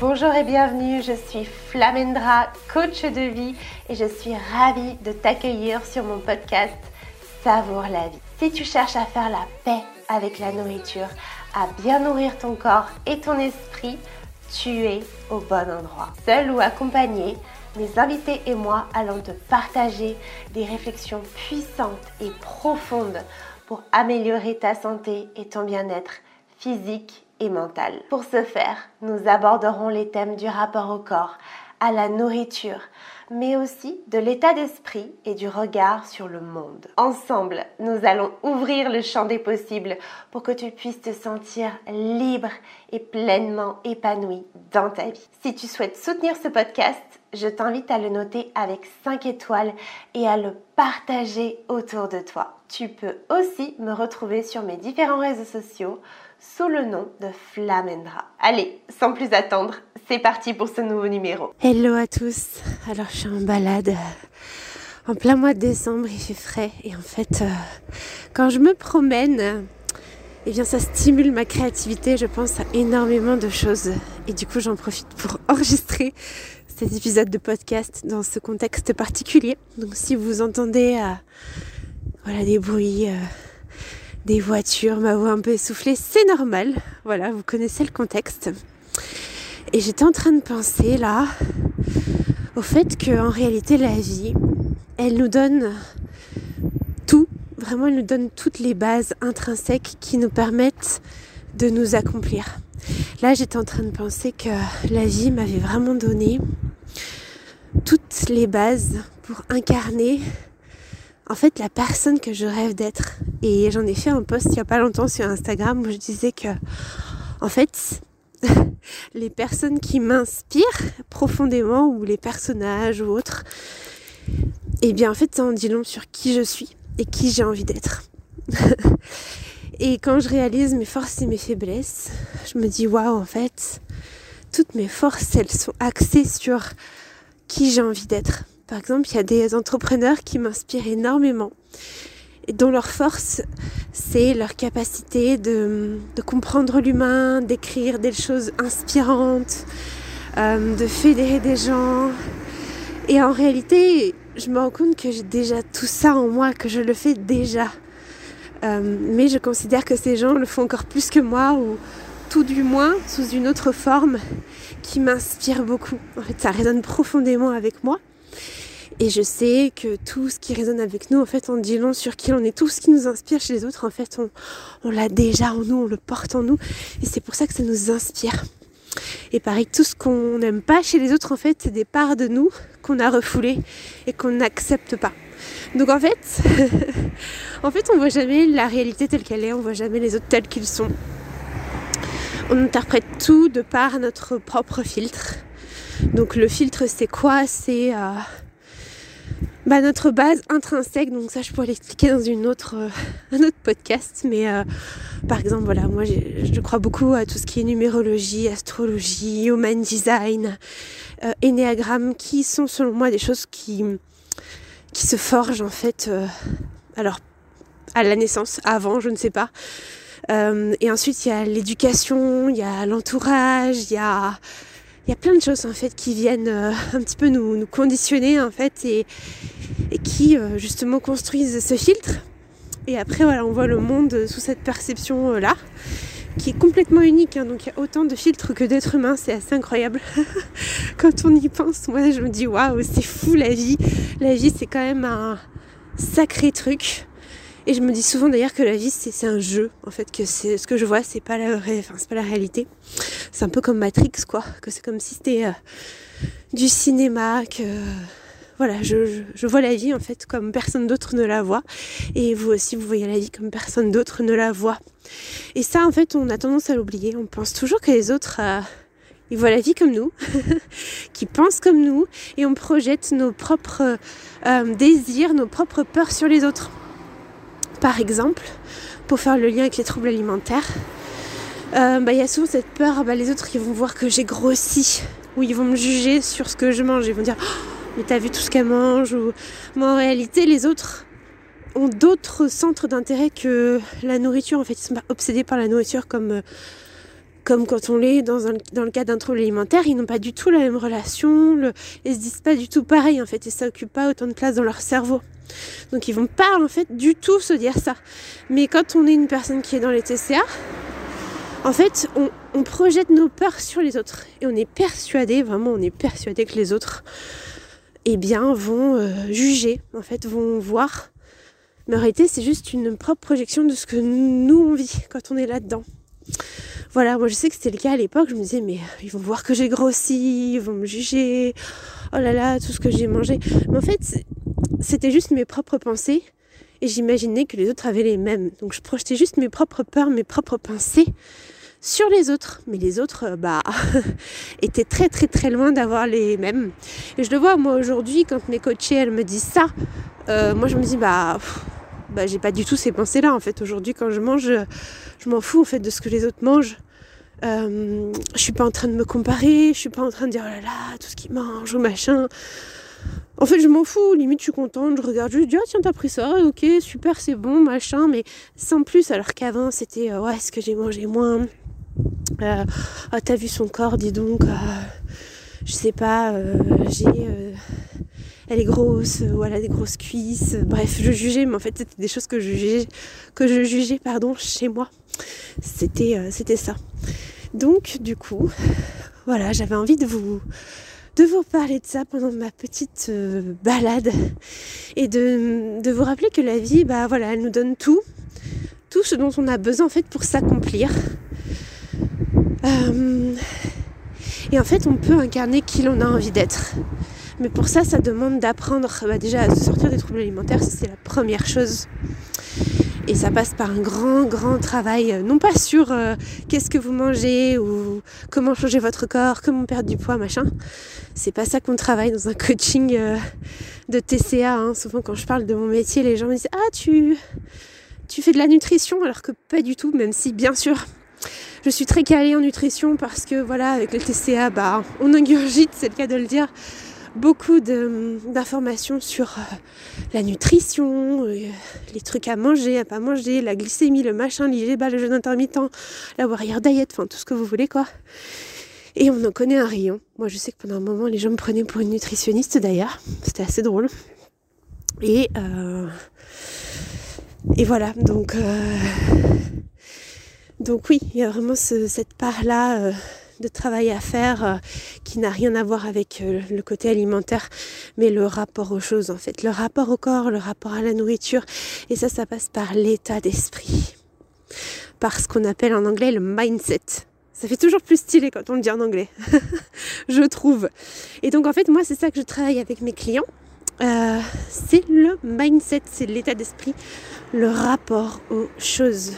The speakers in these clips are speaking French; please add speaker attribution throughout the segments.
Speaker 1: Bonjour et bienvenue, je suis Flamendra, coach de vie et je suis ravie de t'accueillir sur mon podcast Savoure la vie. Si tu cherches à faire la paix avec la nourriture, à bien nourrir ton corps et ton esprit, tu es au bon endroit. Seul ou accompagné, mes invités et moi allons te partager des réflexions puissantes et profondes pour améliorer ta santé et ton bien-être physique et mentale. Pour ce faire, nous aborderons les thèmes du rapport au corps, à la nourriture, mais aussi de l'état d'esprit et du regard sur le monde. Ensemble, nous allons ouvrir le champ des possibles pour que tu puisses te sentir libre et pleinement épanoui dans ta vie. Si tu souhaites soutenir ce podcast, je t'invite à le noter avec 5 étoiles et à le partager autour de toi. Tu peux aussi me retrouver sur mes différents réseaux sociaux sous le nom de Flamendra. Allez, sans plus attendre, c'est parti pour ce nouveau numéro.
Speaker 2: Hello à tous. Alors je suis en balade euh, en plein mois de décembre, il fait frais et en fait euh, quand je me promène, eh bien ça stimule ma créativité, je pense à énormément de choses et du coup j'en profite pour enregistrer cet épisode de podcast dans ce contexte particulier. Donc si vous entendez euh, voilà des bruits des voitures, ma un peu essoufflée, c'est normal. Voilà, vous connaissez le contexte. Et j'étais en train de penser là au fait qu'en réalité la vie, elle nous donne tout, vraiment elle nous donne toutes les bases intrinsèques qui nous permettent de nous accomplir. Là j'étais en train de penser que la vie m'avait vraiment donné toutes les bases pour incarner en fait la personne que je rêve d'être. Et j'en ai fait un post il y a pas longtemps sur Instagram où je disais que en fait les personnes qui m'inspirent profondément ou les personnages ou autres, et eh bien en fait ça en dit long sur qui je suis et qui j'ai envie d'être. et quand je réalise mes forces et mes faiblesses, je me dis waouh en fait toutes mes forces elles sont axées sur qui j'ai envie d'être par exemple, il y a des entrepreneurs qui m'inspirent énormément et dont leur force, c'est leur capacité de, comprendre l'humain, d'écrire des choses inspirantes, euh, de fédérer des gens. Et en réalité, je me rends compte que j'ai déjà tout ça en moi, que je le fais déjà. Euh, mais je considère que ces gens le font encore plus que moi, ou tout du moins sous une autre forme qui m'inspire beaucoup. En fait, ça résonne profondément avec moi. Et je sais que tout ce qui résonne avec nous, en fait, on dit long sur qui on est. Tout ce qui nous inspire chez les autres, en fait, on, l'a déjà en nous, on le porte en nous. Et c'est pour ça que ça nous inspire. Et pareil, tout ce qu'on n'aime pas chez les autres, en fait, c'est des parts de nous qu'on a refoulées et qu'on n'accepte pas. Donc en fait, en fait, on voit jamais la réalité telle qu'elle est, on voit jamais les autres tels qu'ils sont. On interprète tout de par notre propre filtre. Donc le filtre, c'est quoi? C'est euh, bah, notre base intrinsèque, donc ça je pourrais l'expliquer dans une autre, euh, un autre podcast, mais euh, par exemple voilà, moi je crois beaucoup à tout ce qui est numérologie, astrologie, human design, euh, énéagramme, qui sont selon moi des choses qui, qui se forgent en fait, alors à la naissance, avant, je ne sais pas. et ensuite il y a l'éducation, il y a l'entourage, il y a il y a plein de choses en fait qui viennent euh, un petit peu nous, conditionner en fait et, et qui euh, justement construisent ce filtre. Et après voilà, on voit le monde sous cette perception euh, là qui est complètement unique. Hein. donc il y a autant de filtres que d'êtres humains, c'est assez incroyable. Quand on y pense, moi je me dis waouh, c'est fou la vie. La vie c'est quand même un sacré truc. Et je me dis souvent d'ailleurs que la vie c'est un jeu, en fait, que ce que je vois, c'est pas la enfin, c'est pas la réalité. C'est un peu comme Matrix, quoi, que c'est comme si c'était euh, du cinéma, que voilà, je, je, vois la vie en fait comme personne d'autre ne la voit, et vous aussi vous voyez la vie comme personne d'autre ne la voit. Et ça, en fait, on a tendance à l'oublier. On pense toujours que les autres euh, ils voient la vie comme nous, qui pensent comme nous, et on projette nos propres euh, désirs, nos propres peurs sur les autres par exemple, pour faire le lien avec les troubles alimentaires, euh, bah, il y a souvent cette peur, bah, les autres qui vont voir que j'ai grossi, ou ils vont me juger sur ce que je mange, ils vont dire oh, mais t'as vu tout ce qu'elle mange, ou mais en réalité les autres ont d'autres centres d'intérêt que la nourriture, en fait. Ils sont pas obsédés par la nourriture comme, euh, comme quand on l'est dans, le cas d'un trouble alimentaire, ils n'ont pas du tout la même relation, le, ils se disent pas du tout pareil en fait, et ça occupe pas autant de place dans leur cerveau. Donc ils vont pas en fait du tout se dire ça. Mais quand on est une personne qui est dans les TCA, en fait, on, on projette nos peurs sur les autres et on est persuadé, vraiment, on est persuadé que les autres, eh bien, vont euh, juger, en fait, vont voir. Mais en réalité, c'est juste une propre projection de ce que nous on vit quand on est là-dedans. Voilà, moi je sais que c'était le cas à l'époque, je me disais mais ils vont voir que j'ai grossi, ils vont me juger, oh là là, tout ce que j'ai mangé. Mais en fait, c'était juste mes propres pensées et j'imaginais que les autres avaient les mêmes. Donc je projetais juste mes propres peurs, mes propres pensées sur les autres. Mais les autres, euh, bah, étaient très très très loin d'avoir les mêmes. Et je le vois, moi aujourd'hui, quand mes coachés, elles me disent ça, euh, moi je me dis, bah, bah j'ai pas du tout ces pensées-là. En fait, aujourd'hui, quand je mange, je m'en fous en fait de ce que les autres mangent. Euh, je suis pas en train de me comparer, je suis pas en train de dire oh là là, tout ce qu'ils mangent ou machin. En fait, je m'en fous, limite, je suis contente, je regarde juste, je dis, ah tiens, t'as pris ça, ok, super, c'est bon, machin, mais sans plus, alors qu'avant, c'était, ouais, est-ce que j'ai mangé moins euh, oh, t'as vu son corps, dis donc. Euh, je sais pas, euh, j'ai. elle est grosse, a des grosses cuisses. Bref, je jugeais, mais en fait, c'était des choses que je jugeais, que je jugeais pardon, chez moi. C'était, c'était ça. Donc, du coup, voilà, j'avais envie de vous, de vous parler de ça pendant ma petite balade et de, vous rappeler que la vie, bah voilà, elle nous donne tout, tout ce dont on a besoin fait pour s'accomplir. Euh, et en fait, on peut incarner qui l'on a envie d'être. Mais pour ça, ça demande d'apprendre bah, déjà à se sortir des troubles alimentaires, c'est la première chose. Et ça passe par un grand, grand travail, euh, non pas sur euh, qu'est-ce que vous mangez ou comment changer votre corps, comment perdre du poids, machin. C'est pas ça qu'on travaille dans un coaching de TCA. Hein. Souvent, quand je parle de mon métier, les gens me disent Ah, tu, tu fais de la nutrition Alors que pas du tout, même si, bien sûr, je suis très calée en nutrition parce que voilà, avec le TCA, bah, on ingurgite, c'est le cas de le dire, beaucoup d'informations sur euh, la nutrition, euh, les trucs à manger, à pas manger, la glycémie, le machin, l'IGBA, le jeûne intermittent, la warrior diet, enfin tout ce que vous voulez quoi. Et on en connaît un rayon. Moi je sais que pendant un moment les gens me prenaient pour une nutritionniste d'ailleurs. C'était assez drôle. Et, euh, et voilà, donc donc oui, il y a vraiment cette part-là euh, de travail à faire euh, qui n'a rien à voir avec euh, le côté alimentaire, mais le rapport aux choses en fait, le rapport au corps, le rapport à la nourriture. Et ça, ça passe par l'état d'esprit, par ce qu'on appelle en anglais le mindset. Ça fait toujours plus stylé quand on le dit en anglais, je trouve. Et donc en fait, moi, c'est ça que je travaille avec mes clients. c'est le mindset, c'est l'état d'esprit, le rapport aux choses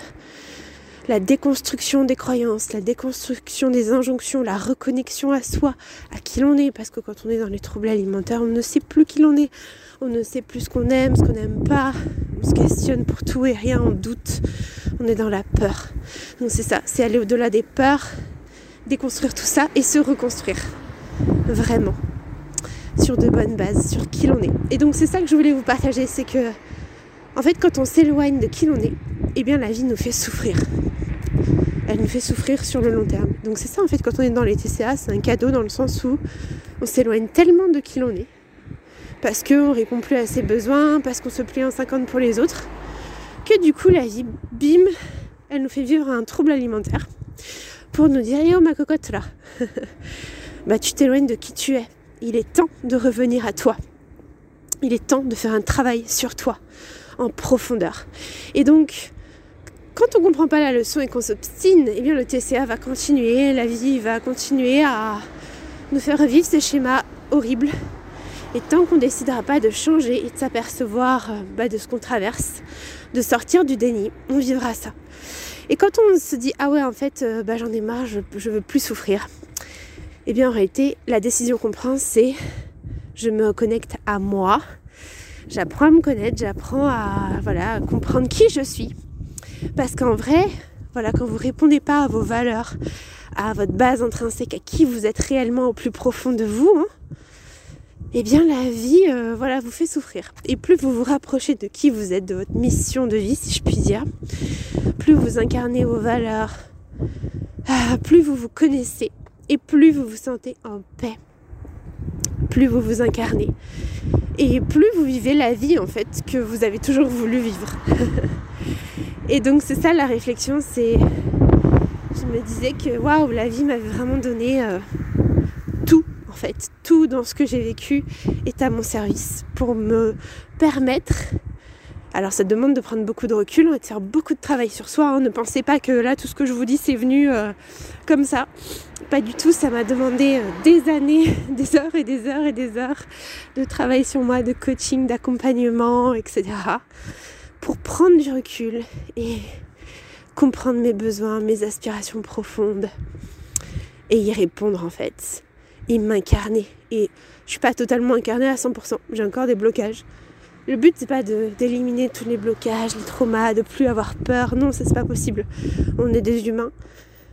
Speaker 2: la déconstruction des croyances, la déconstruction des injonctions, la reconnexion à soi, à qui l'on est, parce que quand on est dans les troubles alimentaires, on ne sait plus qui l'on est, on ne sait plus ce qu'on aime, ce qu'on n'aime pas, on se questionne pour tout et rien, on doute, on est dans la peur. Donc c'est ça, c'est aller au-delà des peurs, déconstruire tout ça et se reconstruire, vraiment, sur de bonnes bases, sur qui l'on est. Et donc c'est ça que je voulais vous partager, c'est que en fait, quand on s'éloigne de qui l'on est, eh bien la vie nous fait souffrir. Elle nous fait souffrir sur le long terme. Donc c'est ça en fait quand on est dans les TCA, c'est un cadeau dans le sens où on s'éloigne tellement de qui l'on est, parce qu'on répond plus à ses besoins, parce qu'on se plie en 50 pour les autres, que du coup la vie, bim, elle nous fait vivre un trouble alimentaire pour nous dire, oh ma cocotte là, bah tu t'éloignes de qui tu es. Il est temps de revenir à toi. Il est temps de faire un travail sur toi en profondeur. Et donc, quand on ne comprend pas la leçon et qu'on s'obstine, eh bien le TCA va continuer, la vie va continuer à nous faire revivre ces schémas horribles. Et tant qu'on ne décidera pas de changer et de s'apercevoir euh, bah, de ce qu'on traverse, de sortir du déni, on vivra ça. Et quand on se dit ah ouais en fait euh, bah, j'en ai marre, je, je veux plus souffrir, eh bien en réalité la décision qu'on prend c'est je me connecte à moi, j'apprends à me connaître, j'apprends à, voilà, comprendre qui je suis. Parce qu'en vrai, voilà, quand vous répondez pas à vos valeurs, à votre base intrinsèque, à qui vous êtes réellement au plus profond de vous, hein, eh bien la vie, euh, voilà, vous fait souffrir. Et plus vous vous rapprochez de qui vous êtes, de votre mission de vie, si je puis dire, plus vous incarnez vos valeurs, ah, plus vous vous connaissez et plus vous vous sentez en paix, plus vous vous incarnez et plus vous vivez la vie en fait que vous avez toujours voulu vivre. et donc c'est ça la réflexion, c'est je me disais que waouh, la vie m'avait vraiment donné euh, tout en fait, tout dans ce que j'ai vécu est à mon service pour me permettre alors ça demande de prendre beaucoup de recul et de faire beaucoup de travail sur soi. Hein. Ne pensez pas que là tout ce que je vous dis c'est venu euh, comme ça. Pas du tout, ça m'a demandé euh, des années, des heures et des heures et des heures de travail sur moi, de coaching, d'accompagnement, etc. Pour prendre du recul et comprendre mes besoins, mes aspirations profondes et y répondre en fait. Et m'incarner. Et je suis pas totalement incarnée à 100%. J'ai encore des blocages. Le but c'est pas d'éliminer tous les blocages, les traumas, de plus avoir peur. Non, ça c'est pas possible. On est des humains.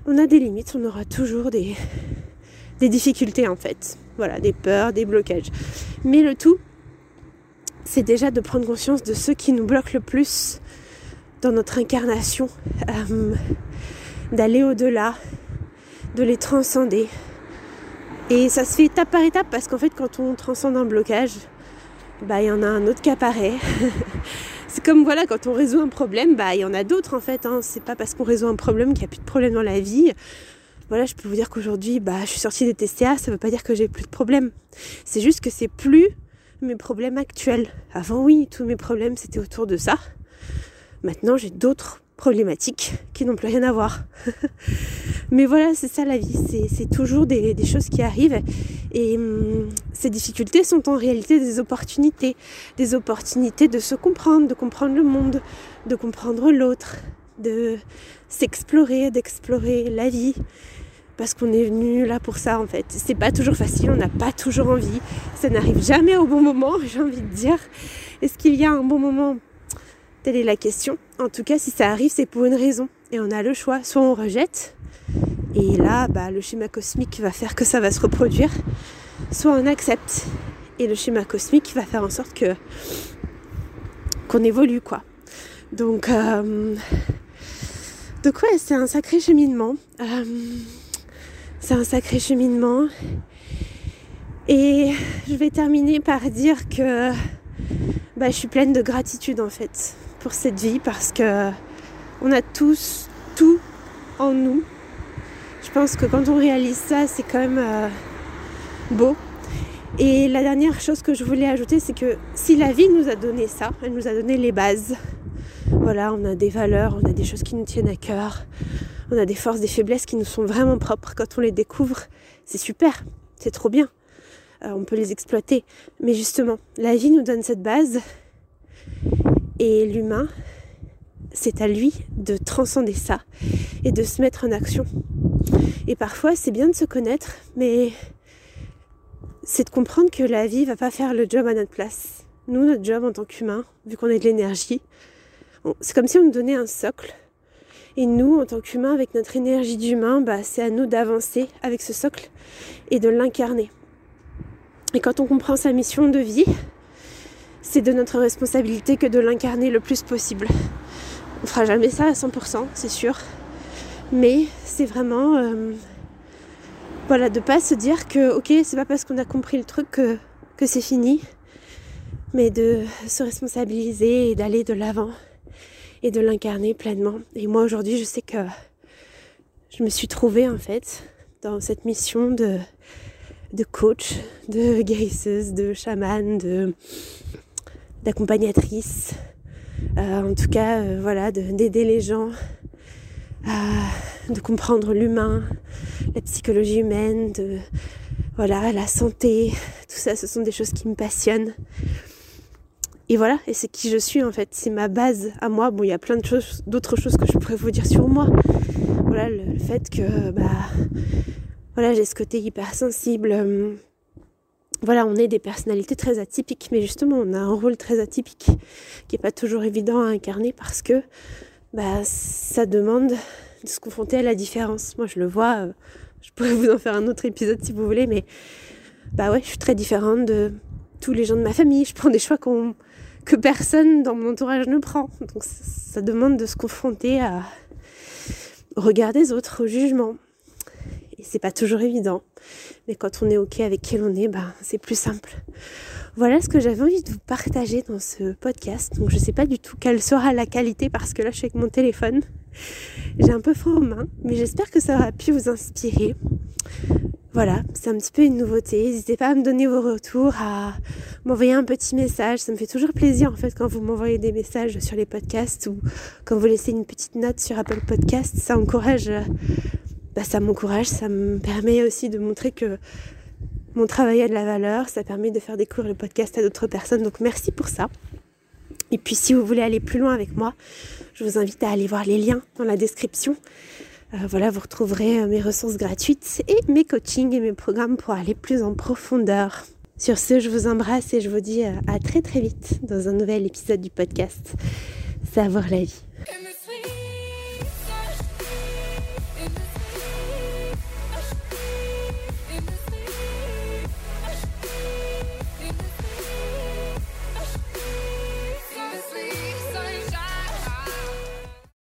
Speaker 2: On a des limites, on aura toujours des, des difficultés en fait. Voilà, des peurs, des blocages. Mais le tout, c'est déjà de prendre conscience de ce qui nous bloque le plus dans notre incarnation, euh, d'aller au-delà, de les transcender. Et ça se fait étape par étape parce qu'en fait quand on transcende un blocage, bah il y en a un autre qui apparaît. c'est comme voilà, quand on résout un problème, bah il y en a d'autres en fait. Hein. C'est pas parce qu'on résout un problème qu'il n'y a plus de problème dans la vie. Voilà, je peux vous dire qu'aujourd'hui, bah je suis sortie des TCA, ça veut pas dire que j'ai plus de problèmes. C'est juste que c'est plus mes problèmes actuels. Avant oui, tous mes problèmes c'était autour de ça. Maintenant j'ai d'autres problématiques qui n'ont plus rien à voir. Mais voilà, c'est ça la vie, c'est toujours des, choses qui arrivent. Et hum, ces difficultés sont en réalité des opportunités. Des opportunités de se comprendre, de comprendre le monde, de comprendre l'autre, de s'explorer, d'explorer la vie. Parce qu'on est venu là pour ça en fait. C'est pas toujours facile, on n'a pas toujours envie. Ça n'arrive jamais au bon moment, j'ai envie de dire. Est-ce qu'il y a un bon moment? Telle est la question. En tout cas, si ça arrive, c'est pour une raison. Et on a le choix. Soit on rejette, et là, bah, le schéma cosmique va faire que ça va se reproduire. Soit on accepte, et le schéma cosmique va faire en sorte que qu'on évolue, quoi. Donc, euh, donc ouais, c'est un sacré cheminement. Euh, c'est un sacré cheminement. Et je vais terminer par dire que bah, je suis pleine de gratitude en fait pour cette vie parce que on a tous tout en nous. Je pense que quand on réalise ça, c'est quand même euh, beau. Et la dernière chose que je voulais ajouter, c'est que si la vie nous a donné ça, elle nous a donné les bases. Voilà, on a des valeurs, on a des choses qui nous tiennent à cœur, on a des forces, des faiblesses qui nous sont vraiment propres. Quand on les découvre, c'est super, c'est trop bien. Euh, on peut les exploiter. Mais justement, la vie nous donne cette base et l'humain, c'est à lui de transcender ça et de se mettre en action. Et parfois, c'est bien de se connaître, mais c'est de comprendre que la vie va pas faire le job à notre place. Nous, notre job en tant qu'humain, vu qu'on a de l'énergie, c'est comme si on nous donnait un socle. Et nous, en tant qu'humains, avec notre énergie d'humain, bah, c'est à nous d'avancer avec ce socle et de l'incarner. Et quand on comprend sa mission de vie, c'est de notre responsabilité que de l'incarner le plus possible. On fera jamais ça à 100%, c'est sûr. Mais c'est vraiment euh, voilà, de pas se dire que ok, c'est pas parce qu'on a compris le truc que, que c'est fini, mais de se responsabiliser et d'aller de l'avant et de l'incarner pleinement. Et moi aujourd'hui, je sais que je me suis trouvée en fait dans cette mission de, de coach, de guérisseuse, de chaman, de d'accompagnatrice, euh, en tout cas, euh, voilà, d'aider les gens à de comprendre l'humain, la psychologie humaine, de voilà, la santé, tout ça, ce sont des choses qui me passionnent. Et voilà, et c'est qui je suis en fait, c'est ma base à moi. Bon, il y a plein de choses, d'autres choses que je pourrais vous dire sur moi. Voilà, le, fait que bah voilà, j'ai ce côté hypersensible. Euh, voilà, on est des personnalités très atypiques, mais justement, on a un rôle très atypique qui n'est pas toujours évident à incarner parce que bah, ça demande de se confronter à la différence. Moi, je le vois, euh, je pourrais vous en faire un autre épisode si vous voulez, mais bah ouais, je suis très différente de tous les gens de ma famille. Je prends des choix que personne dans mon entourage ne prend. Donc, ça, demande de se confronter à, regard des autres, au jugement. Et c'est pas toujours évident. Mais quand on est OK avec qui l'on est, ben, c'est plus simple. Voilà ce que j'avais envie de vous partager dans ce podcast. Donc je sais pas du tout quelle sera la qualité parce que là je suis avec mon téléphone. J'ai un peu froid aux mains, mais j'espère que ça aura pu vous inspirer. Voilà, c'est un petit peu une nouveauté. N'hésitez pas à me donner vos retours, à m'envoyer un petit message. Ça me fait toujours plaisir en fait quand vous m'envoyez des messages sur les podcasts ou quand vous laissez une petite note sur Apple Podcast. Ça encourage, bah, ça m'encourage, ça me permet aussi de montrer que mon travail a de la valeur, ça permet de faire découvrir le podcast à d'autres personnes. Donc merci pour ça. Et puis si vous voulez aller plus loin avec moi, je vous invite à aller voir les liens dans la description. Euh, voilà, vous retrouverez euh, mes ressources gratuites et mes coachings et mes programmes pour aller plus en profondeur. Sur ce, je vous embrasse et je vous dis euh, à très très vite dans un nouvel épisode du podcast Savoir la vie.